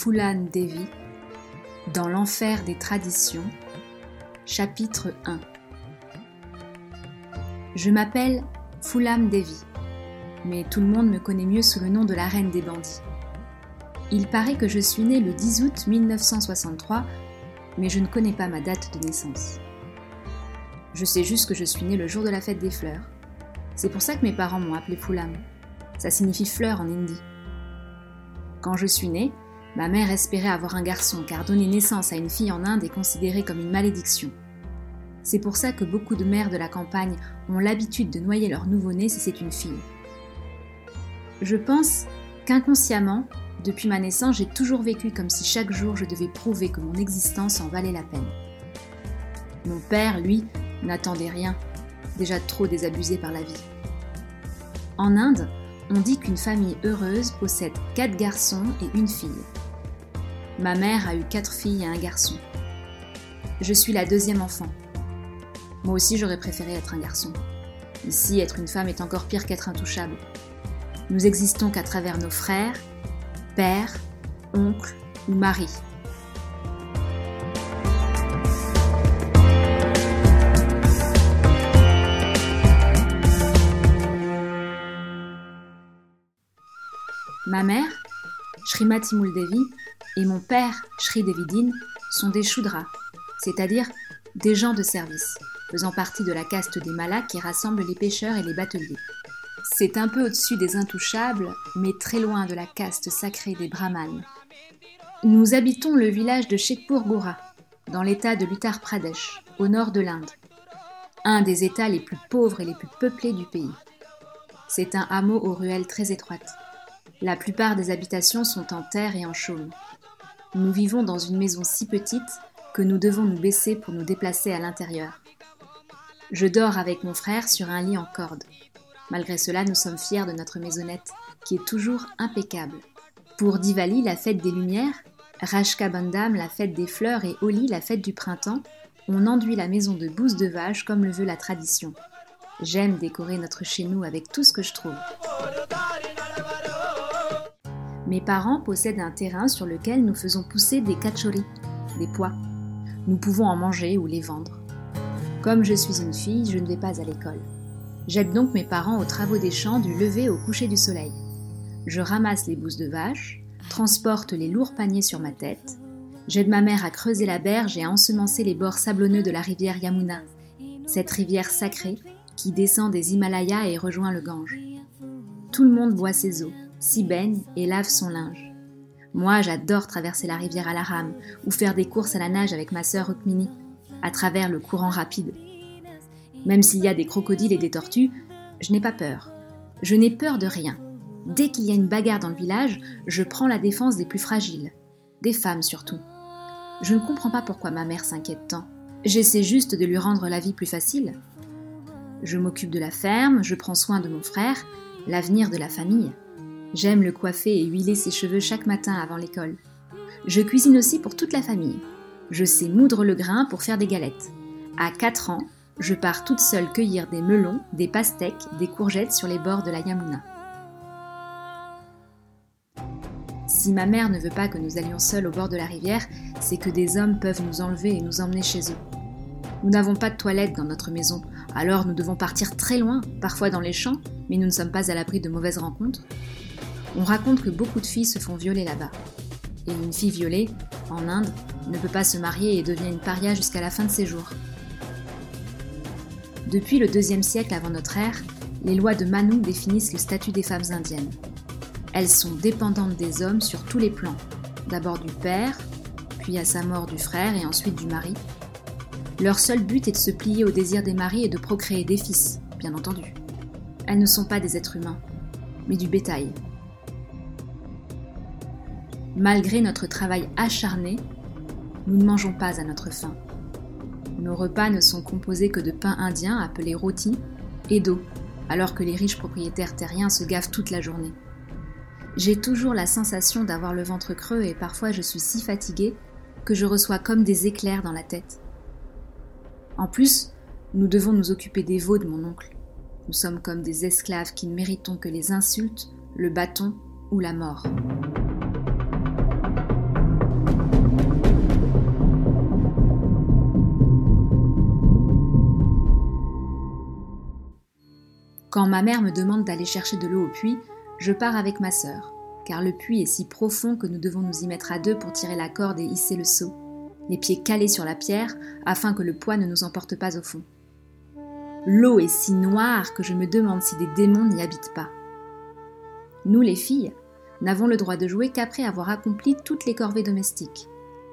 Fulan Devi dans l'enfer des traditions, chapitre 1 Je m'appelle Fulam Devi, mais tout le monde me connaît mieux sous le nom de la reine des bandits. Il paraît que je suis née le 10 août 1963, mais je ne connais pas ma date de naissance. Je sais juste que je suis née le jour de la fête des fleurs. C'est pour ça que mes parents m'ont appelée Fulam. Ça signifie fleur en hindi. Quand je suis née, ma mère espérait avoir un garçon car donner naissance à une fille en Inde est considéré comme une malédiction. C'est pour ça que beaucoup de mères de la campagne ont l'habitude de noyer leur nouveau-né si c'est une fille. Je pense qu'inconsciemment, depuis ma naissance, j'ai toujours vécu comme si chaque jour je devais prouver que mon existence en valait la peine. Mon père, lui, n'attendait rien, déjà trop désabusé par la vie. En Inde, on dit qu'une famille heureuse possède quatre garçons et une fille. Ma mère a eu quatre filles et un garçon. Je suis la deuxième enfant. Moi aussi j'aurais préféré être un garçon. Ici, être une femme est encore pire qu'être intouchable. Nous existons qu'à travers nos frères, pères, oncles ou maris. Ma mère, Srimati Muldevi, et mon père, Sri Devidin, sont des Shudras, c'est-à-dire des gens de service, faisant partie de la caste des Malas qui rassemble les pêcheurs et les bateliers. C'est un peu au-dessus des intouchables, mais très loin de la caste sacrée des Brahmanes. Nous habitons le village de Shekpur Gora, dans l'état de l'Uttar Pradesh, au nord de l'Inde, un des états les plus pauvres et les plus peuplés du pays. C'est un hameau aux ruelles très étroites. La plupart des habitations sont en terre et en chaume. Nous vivons dans une maison si petite que nous devons nous baisser pour nous déplacer à l'intérieur. Je dors avec mon frère sur un lit en corde. Malgré cela, nous sommes fiers de notre maisonnette, qui est toujours impeccable. Pour Diwali, la fête des Lumières, Rajka Bandam, la fête des fleurs et Holi, la fête du printemps, on enduit la maison de bouse de vache comme le veut la tradition. J'aime décorer notre chez nous avec tout ce que je trouve. Mes parents possèdent un terrain sur lequel nous faisons pousser des kachoris, des pois. Nous pouvons en manger ou les vendre. Comme je suis une fille, je ne vais pas à l'école. J'aide donc mes parents aux travaux des champs du lever au coucher du soleil. Je ramasse les bousses de vache, transporte les lourds paniers sur ma tête. J'aide ma mère à creuser la berge et à ensemencer les bords sablonneux de la rivière Yamuna, cette rivière sacrée qui descend des Himalayas et rejoint le Gange. Tout le monde boit ses eaux, s'y baigne et lave son linge. Moi, j'adore traverser la rivière à la rame ou faire des courses à la nage avec ma sœur Rukmini, à travers le courant rapide. Même s'il y a des crocodiles et des tortues, je n'ai pas peur. Je n'ai peur de rien. Dès qu'il y a une bagarre dans le village, je prends la défense des plus fragiles, des femmes surtout. Je ne comprends pas pourquoi ma mère s'inquiète tant. J'essaie juste de lui rendre la vie plus facile. Je m'occupe de la ferme, je prends soin de mon frère, l'avenir de la famille. J'aime le coiffer et huiler ses cheveux chaque matin avant l'école. Je cuisine aussi pour toute la famille. Je sais moudre le grain pour faire des galettes. À 4 ans, je pars toute seule cueillir des melons, des pastèques, des courgettes sur les bords de la Yamuna. Si ma mère ne veut pas que nous allions seuls au bord de la rivière, c'est que des hommes peuvent nous enlever et nous emmener chez eux. Nous n'avons pas de toilette dans notre maison, alors nous devons partir très loin, parfois dans les champs, mais nous ne sommes pas à l'abri de mauvaises rencontres. On raconte que beaucoup de filles se font violer là-bas. Et une fille violée, en Inde, ne peut pas se marier et devient une paria jusqu'à la fin de ses jours. Depuis le deuxième siècle avant notre ère, les lois de Manu définissent le statut des femmes indiennes. Elles sont dépendantes des hommes sur tous les plans, d'abord du père, puis à sa mort du frère et ensuite du mari. Leur seul but est de se plier au désir des maris et de procréer des fils, bien entendu. Elles ne sont pas des êtres humains, mais du bétail, Malgré notre travail acharné, nous ne mangeons pas à notre faim. Nos repas ne sont composés que de pain indien appelé roti et d'eau, alors que les riches propriétaires terriens se gavent toute la journée. J'ai toujours la sensation d'avoir le ventre creux et parfois je suis si fatiguée que je reçois comme des éclairs dans la tête. En plus, nous devons nous occuper des veaux de mon oncle. Nous sommes comme des esclaves qui ne méritons que les insultes, le bâton ou la mort. Quand ma mère me demande d'aller chercher de l'eau au puits, je pars avec ma sœur, car le puits est si profond que nous devons nous y mettre à deux pour tirer la corde et hisser le seau, les pieds calés sur la pierre afin que le poids ne nous emporte pas au fond. L'eau est si noire que je me demande si des démons n'y habitent pas. Nous les filles n'avons le droit de jouer qu'après avoir accompli toutes les corvées domestiques,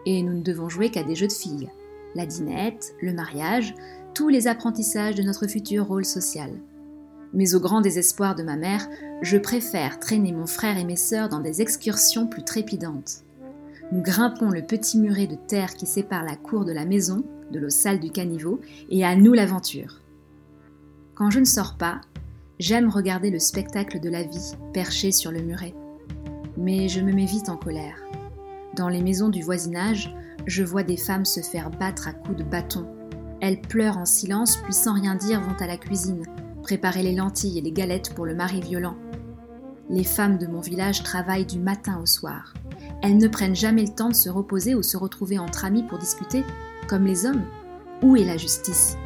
et nous ne devons jouer qu'à des jeux de filles, la dinette, le mariage, tous les apprentissages de notre futur rôle social. Mais au grand désespoir de ma mère, je préfère traîner mon frère et mes sœurs dans des excursions plus trépidantes. Nous grimpons le petit muret de terre qui sépare la cour de la maison de l'eau sale du caniveau, et à nous l'aventure. Quand je ne sors pas, j'aime regarder le spectacle de la vie perché sur le muret. Mais je me mets vite en colère. Dans les maisons du voisinage, je vois des femmes se faire battre à coups de bâton. Elles pleurent en silence, puis sans rien dire vont à la cuisine, préparer les lentilles et les galettes pour le mari violent. Les femmes de mon village travaillent du matin au soir. Elles ne prennent jamais le temps de se reposer ou se retrouver entre amis pour discuter, comme les hommes. Où est la justice?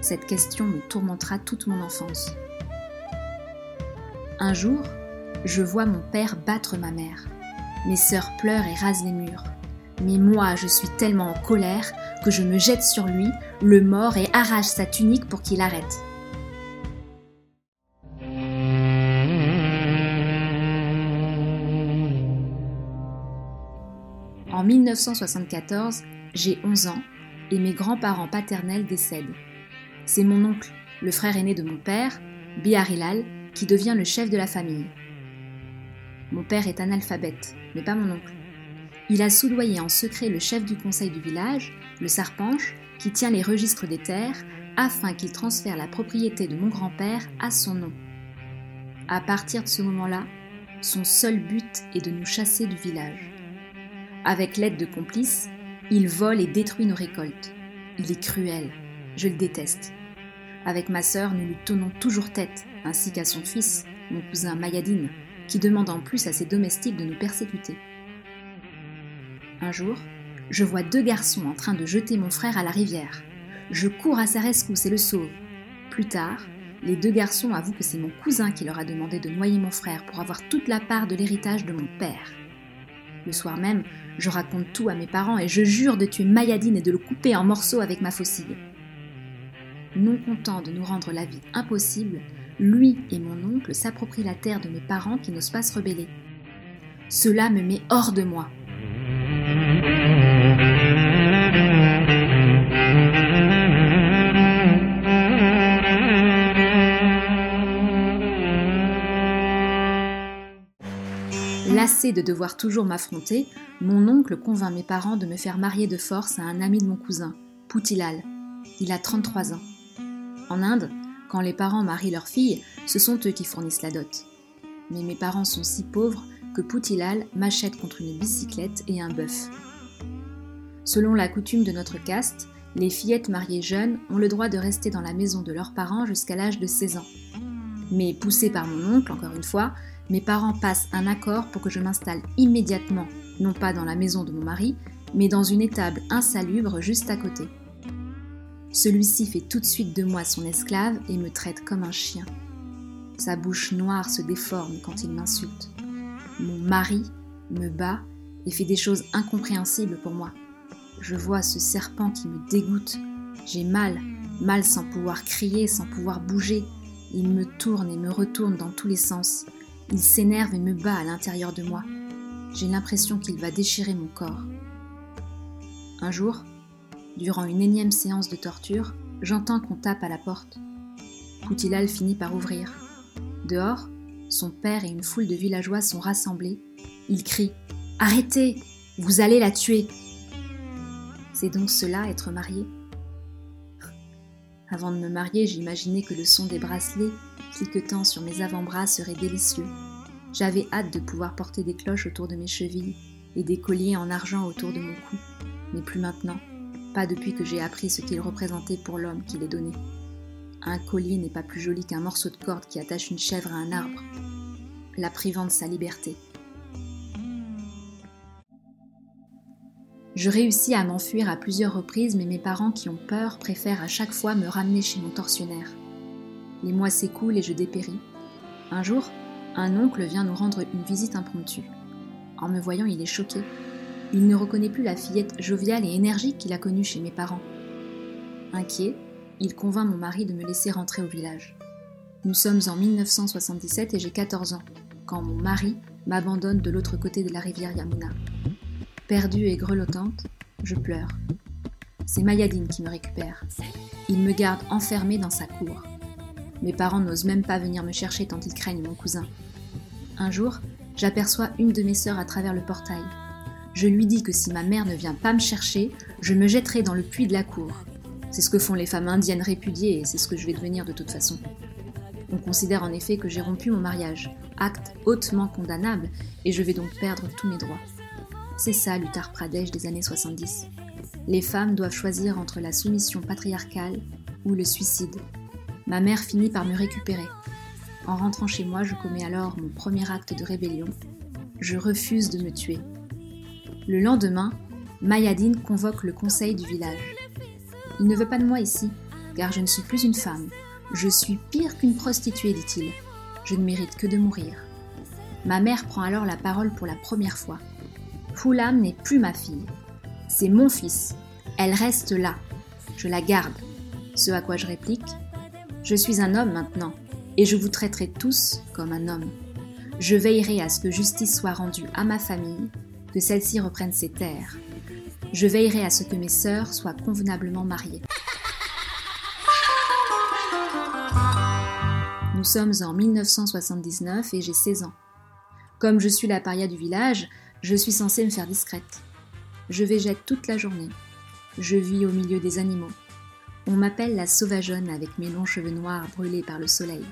Cette question me tourmentera toute mon enfance. Un jour, je vois mon père battre ma mère. Mes sœurs pleurent et rasent les murs. Mais moi, je suis tellement en colère que je me jette sur lui, le mords et arrache sa tunique pour qu'il arrête. 1974, j'ai 11 ans et mes grands-parents paternels décèdent. C'est mon oncle, le frère aîné de mon père, Biharilal, qui devient le chef de la famille. Mon père est analphabète, mais pas mon oncle. Il a soudoyé en secret le chef du conseil du village, le Sarpanche, qui tient les registres des terres, afin qu'il transfère la propriété de mon grand-père à son nom. À partir de ce moment-là, son seul but est de nous chasser du village. Avec l'aide de complices, il vole et détruit nos récoltes. Il est cruel, je le déteste. Avec ma sœur, nous lui tenons toujours tête, ainsi qu'à son fils, mon cousin Mayadine, qui demande en plus à ses domestiques de nous persécuter. Un jour, je vois deux garçons en train de jeter mon frère à la rivière. Je cours à sa rescousse et le sauve. Plus tard, les deux garçons avouent que c'est mon cousin qui leur a demandé de noyer mon frère pour avoir toute la part de l'héritage de mon père. Le soir même, je raconte tout à mes parents et je jure de tuer Mayadine et de le couper en morceaux avec ma faucille non content de nous rendre la vie impossible, lui et mon oncle s'approprient la terre de mes parents qui n'osent pas se rebeller. Cela me met hors de moi. De devoir toujours m'affronter, mon oncle convainc mes parents de me faire marier de force à un ami de mon cousin, Poutilal. Il a 33 ans. En Inde, quand les parents marient leurs filles, ce sont eux qui fournissent la dot. Mais mes parents sont si pauvres que Poutilal m'achète contre une bicyclette et un bœuf. Selon la coutume de notre caste, les fillettes mariées jeunes ont le droit de rester dans la maison de leurs parents jusqu'à l'âge de 16 ans. Mais poussé par mon oncle, encore une fois, mes parents passent un accord pour que je m'installe immédiatement, non pas dans la maison de mon mari, mais dans une étable insalubre juste à côté. Celui-ci fait tout de suite de moi son esclave et me traite comme un chien. Sa bouche noire se déforme quand il m'insulte. Mon mari me bat et fait des choses incompréhensibles pour moi. Je vois ce serpent qui me dégoûte. J'ai mal, mal sans pouvoir crier, sans pouvoir bouger. Il me tourne et me retourne dans tous les sens. Il s'énerve et me bat à l'intérieur de moi. J'ai l'impression qu'il va déchirer mon corps. Un jour, Durant une énième séance de torture, j'entends qu'on tape à la porte. Poutilal finit par ouvrir. Dehors, son père et une foule de villageois sont rassemblés. Il crie Arrêtez Vous allez la tuer C'est donc cela être marié Avant de me marier, j'imaginais que le son des bracelets cliquetant sur mes avant-bras serait délicieux. J'avais hâte de pouvoir porter des cloches autour de mes chevilles et des colliers en argent autour de mon cou, mais plus maintenant pas depuis que j'ai appris ce qu'il représentait pour l'homme qui l'ait donné. Un collier n'est pas plus joli qu'un morceau de corde qui attache une chèvre à un arbre, la privant de sa liberté. Je réussis à m'enfuir à plusieurs reprises, mais mes parents qui ont peur préfèrent à chaque fois me ramener chez mon tortionnaire. Les mois s'écoulent et je dépéris. Un jour, un oncle vient nous rendre une visite impromptue. En me voyant, il est choqué. Il ne reconnaît plus la fillette joviale et énergique qu'il a connue chez mes parents. Inquiet, il convainc mon mari de me laisser rentrer au village. Nous sommes en 1977 et j'ai 14 ans, quand mon mari m'abandonne de l'autre côté de la rivière Yamuna. Perdue et grelottante, je pleure. C'est Mayadine qui me récupère. Il me garde enfermée dans sa cour. Mes parents n'osent même pas venir me chercher tant ils craignent mon cousin. Un jour, j'aperçois une de mes sœurs à travers le portail. Je lui dis que si ma mère ne vient pas me chercher, je me jetterai dans le puits de la cour. C'est ce que font les femmes indiennes répudiées et c'est ce que je vais devenir de toute façon. On considère en effet que j'ai rompu mon mariage, acte hautement condamnable, et je vais donc perdre tous mes droits. C'est ça l'Uttar Pradesh des années 70. Les femmes doivent choisir entre la soumission patriarcale ou le suicide. Ma mère finit par me récupérer. En rentrant chez moi, je commets alors mon premier acte de rébellion. Je refuse de me tuer. Le lendemain, Mayadine convoque le conseil du village. Il ne veut pas de moi ici, car je ne suis plus une femme. Je suis pire qu'une prostituée, dit-il. Je ne mérite que de mourir. Ma mère prend alors la parole pour la première fois. Foulam n'est plus ma fille. C'est mon fils. Elle reste là. Je la garde. Ce à quoi je réplique Je suis un homme maintenant, et je vous traiterai tous comme un homme. Je veillerai à ce que justice soit rendue à ma famille, que celle-ci reprenne ses terres. Je veillerai à ce que mes sœurs soient convenablement mariées. Nous sommes en 1979 et j'ai 16 ans. Comme je suis la paria du village, je suis censée me faire discrète. Je végète toute la journée. Je vis au milieu des animaux. On m'appelle la sauvageonne avec mes longs cheveux noirs brûlés par le soleil.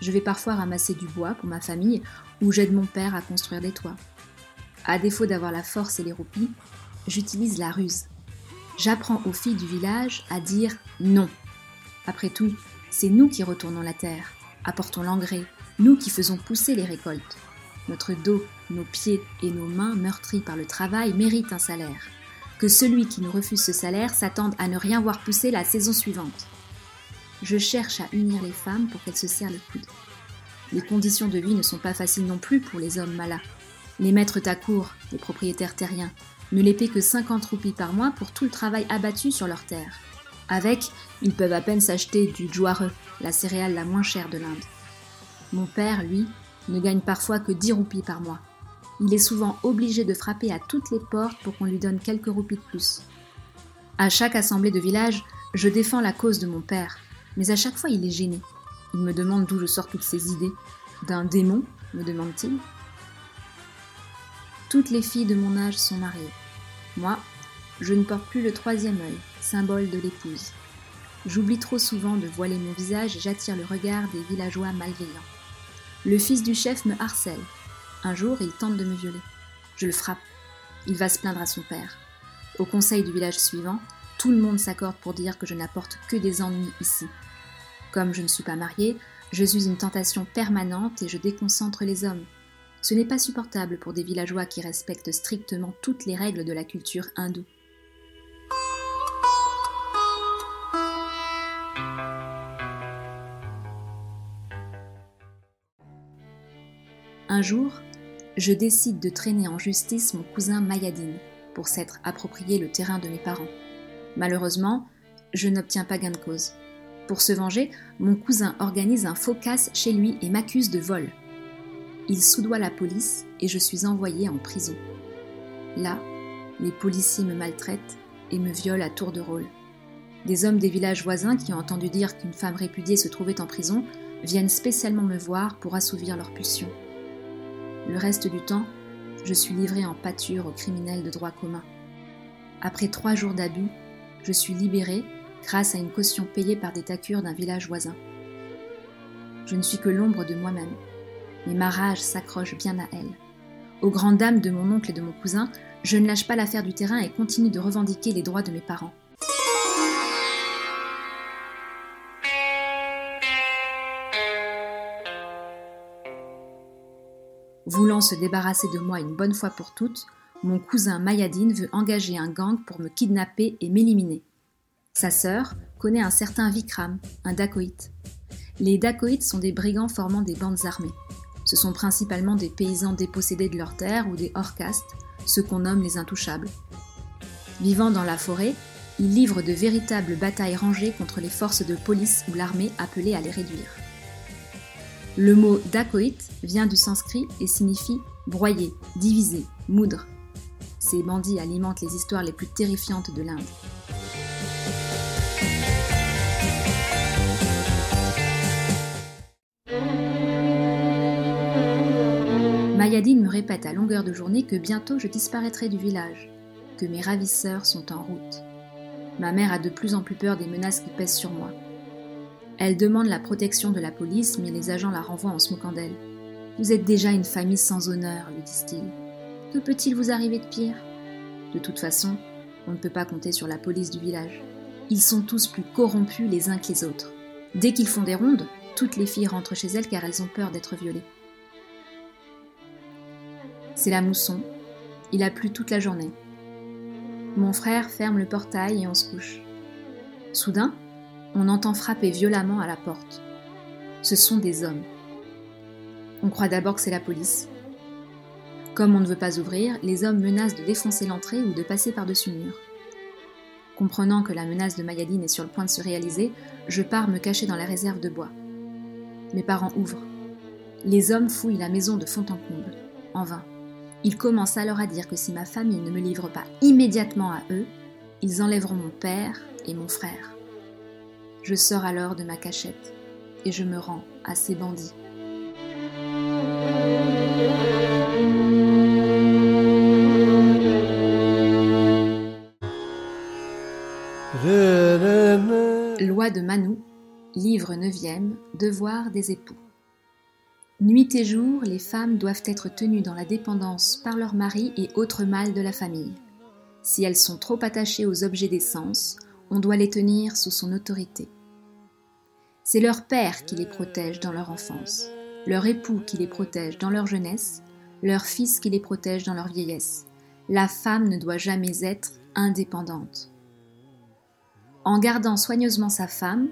Je vais parfois ramasser du bois pour ma famille ou j'aide mon père à construire des toits. À défaut d'avoir la force et les roupies, j'utilise la ruse. J'apprends aux filles du village à dire non. Après tout, c'est nous qui retournons la terre, apportons l'engrais, nous qui faisons pousser les récoltes. Notre dos, nos pieds et nos mains meurtris par le travail méritent un salaire. Que celui qui nous refuse ce salaire s'attende à ne rien voir pousser la saison suivante. Je cherche à unir les femmes pour qu'elles se serrent les coudes. Les conditions de vie ne sont pas faciles non plus pour les hommes malats. Les maîtres cour, les propriétaires terriens, ne les paient que 50 roupies par mois pour tout le travail abattu sur leurs terres. Avec, ils peuvent à peine s'acheter du joareux, la céréale la moins chère de l'Inde. Mon père, lui, ne gagne parfois que 10 roupies par mois. Il est souvent obligé de frapper à toutes les portes pour qu'on lui donne quelques roupies de plus. À chaque assemblée de village, je défends la cause de mon père, mais à chaque fois il est gêné. Il me demande d'où je sors toutes ces idées. D'un démon, me demande-t-il. Toutes les filles de mon âge sont mariées. Moi, je ne porte plus le troisième œil, symbole de l'épouse. J'oublie trop souvent de voiler mon visage et j'attire le regard des villageois malveillants. Le fils du chef me harcèle. Un jour, il tente de me violer. Je le frappe. Il va se plaindre à son père. Au conseil du village suivant, tout le monde s'accorde pour dire que je n'apporte que des ennuis ici. Comme je ne suis pas mariée, je suis une tentation permanente et je déconcentre les hommes. Ce n'est pas supportable pour des villageois qui respectent strictement toutes les règles de la culture hindoue. Un jour, je décide de traîner en justice mon cousin Mayadine pour s'être approprié le terrain de mes parents. Malheureusement, je n'obtiens pas gain de cause. Pour se venger, mon cousin organise un faux casse chez lui et m'accuse de vol. Il soudoie la police et je suis envoyée en prison. Là, les policiers me maltraitent et me violent à tour de rôle. Des hommes des villages voisins qui ont entendu dire qu'une femme répudiée se trouvait en prison viennent spécialement me voir pour assouvir leurs pulsions. Le reste du temps, je suis livré en pâture aux criminels de droit commun. Après trois jours d'abus, je suis libéré grâce à une caution payée par des tacures d'un village voisin. Je ne suis que l'ombre de moi-même, mais ma rage s'accroche bien à elle. Aux grandes dames de mon oncle et de mon cousin, je ne lâche pas l'affaire du terrain et continue de revendiquer les droits de mes parents. Voulant se débarrasser de moi une bonne fois pour toutes, mon cousin Mayadine veut engager un gang pour me kidnapper et m'éliminer. Sa sœur connaît un certain Vikram, un dacoïte. Les dacoïtes sont des brigands formant des bandes armées. Ce sont principalement des paysans dépossédés de leurs terres ou des hors-castes, ceux qu'on nomme les intouchables. Vivant dans la forêt, ils livrent de véritables batailles rangées contre les forces de police ou l'armée appelées à les réduire. Le mot dacoïte vient du sanskrit et signifie broyer, diviser, moudre. Ces bandits alimentent les histoires les plus terrifiantes de l'Inde. Mayadine me répète à longueur de journée que bientôt je disparaîtrai du village, que mes ravisseurs sont en route. Ma mère a de plus en plus peur des menaces qui pèsent sur moi. Elle demande la protection de la police, mais les agents la renvoient en se moquant d'elle. Vous êtes déjà une famille sans honneur, lui disent-ils. Que peut-il vous arriver de pire? De toute façon, on ne peut pas compter sur la police du village. Ils sont tous plus corrompus les uns que les autres. Dès qu'ils font des rondes, toutes les filles rentrent chez elles car elles ont peur d'être violées. C'est la mousson. Il a plu toute la journée. Mon frère ferme le portail et on se couche. Soudain, on entend frapper violemment à la porte. Ce sont des hommes. On croit d'abord que c'est la police. Comme on ne veut pas ouvrir, les hommes menacent de défoncer l'entrée ou de passer par-dessus le mur. Comprenant que la menace de Mayadine est sur le point de se réaliser, je pars me cacher dans la réserve de bois. Mes parents ouvrent. Les hommes fouillent la maison de fond en comble. En vain. Ils commencent alors à dire que si ma famille ne me livre pas immédiatement à eux, ils enlèveront mon père et mon frère. Je sors alors de ma cachette et je me rends à ces bandits. Loi de Manu, livre 9e, Devoir des époux. Nuit et jour, les femmes doivent être tenues dans la dépendance par leur mari et autres mâles de la famille. Si elles sont trop attachées aux objets des sens, on doit les tenir sous son autorité. C'est leur père qui les protège dans leur enfance, leur époux qui les protège dans leur jeunesse, leur fils qui les protège dans leur vieillesse. La femme ne doit jamais être indépendante. En gardant soigneusement sa femme,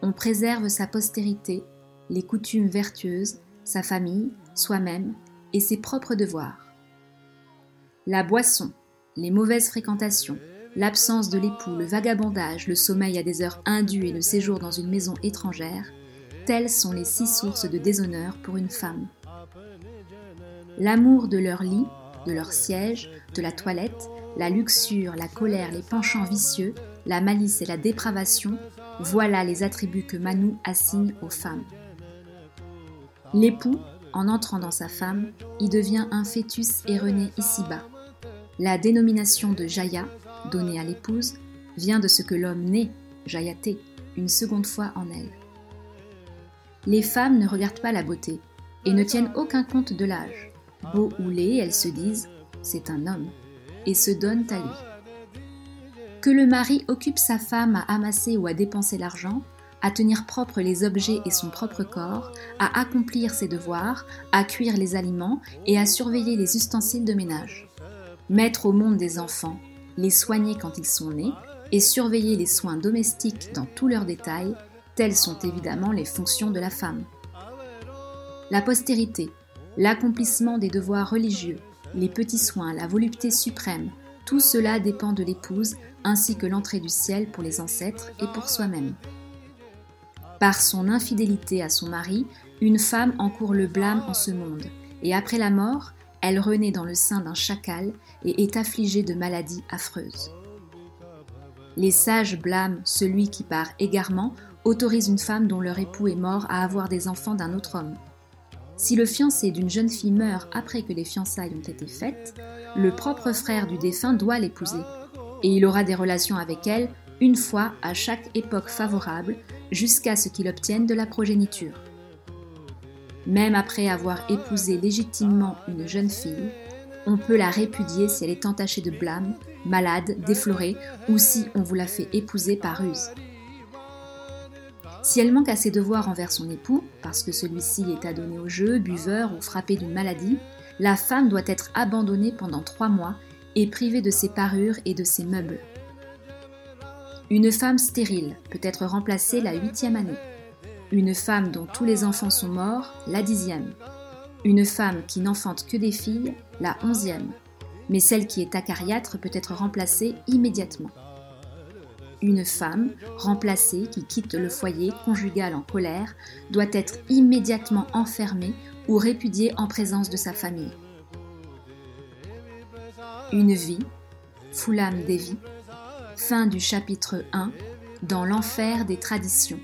on préserve sa postérité, les coutumes vertueuses sa famille, soi-même et ses propres devoirs. La boisson, les mauvaises fréquentations, l'absence de l'époux, le vagabondage, le sommeil à des heures indues et le séjour dans une maison étrangère, telles sont les six sources de déshonneur pour une femme. L'amour de leur lit, de leur siège, de la toilette, la luxure, la colère, les penchants vicieux, la malice et la dépravation, voilà les attributs que Manu assigne aux femmes. L'époux, en entrant dans sa femme, y devient un fœtus erroné ici-bas. La dénomination de Jaya, donnée à l'épouse, vient de ce que l'homme naît, Jayaté, une seconde fois en elle. Les femmes ne regardent pas la beauté et ne tiennent aucun compte de l'âge. Beau ou laid, elles se disent c'est un homme et se donnent à lui. Que le mari occupe sa femme à amasser ou à dépenser l'argent, à tenir propre les objets et son propre corps, à accomplir ses devoirs, à cuire les aliments et à surveiller les ustensiles de ménage. Mettre au monde des enfants, les soigner quand ils sont nés et surveiller les soins domestiques dans tous leurs détails, telles sont évidemment les fonctions de la femme. La postérité, l'accomplissement des devoirs religieux, les petits soins, la volupté suprême, tout cela dépend de l'épouse ainsi que l'entrée du ciel pour les ancêtres et pour soi-même. Par son infidélité à son mari, une femme encourt le blâme en ce monde, et après la mort, elle renaît dans le sein d'un chacal et est affligée de maladies affreuses. Les sages blâment celui qui, par égarement, autorise une femme dont leur époux est mort à avoir des enfants d'un autre homme. Si le fiancé d'une jeune fille meurt après que les fiançailles ont été faites, le propre frère du défunt doit l'épouser, et il aura des relations avec elle une fois à chaque époque favorable jusqu'à ce qu'il obtienne de la progéniture. Même après avoir épousé légitimement une jeune fille, on peut la répudier si elle est entachée de blâme, malade, déflorée ou si on vous la fait épouser par ruse. Si elle manque à ses devoirs envers son époux, parce que celui-ci est adonné au jeu, buveur ou frappé d'une maladie, la femme doit être abandonnée pendant trois mois et privée de ses parures et de ses meubles. Une femme stérile peut être remplacée la huitième année. Une femme dont tous les enfants sont morts, la dixième. Une femme qui n'enfante que des filles, la onzième. Mais celle qui est acariâtre peut être remplacée immédiatement. Une femme, remplacée, qui quitte le foyer conjugal en colère, doit être immédiatement enfermée ou répudiée en présence de sa famille. Une vie, Foulam Devi, fin du chapitre 1, dans l'enfer des traditions.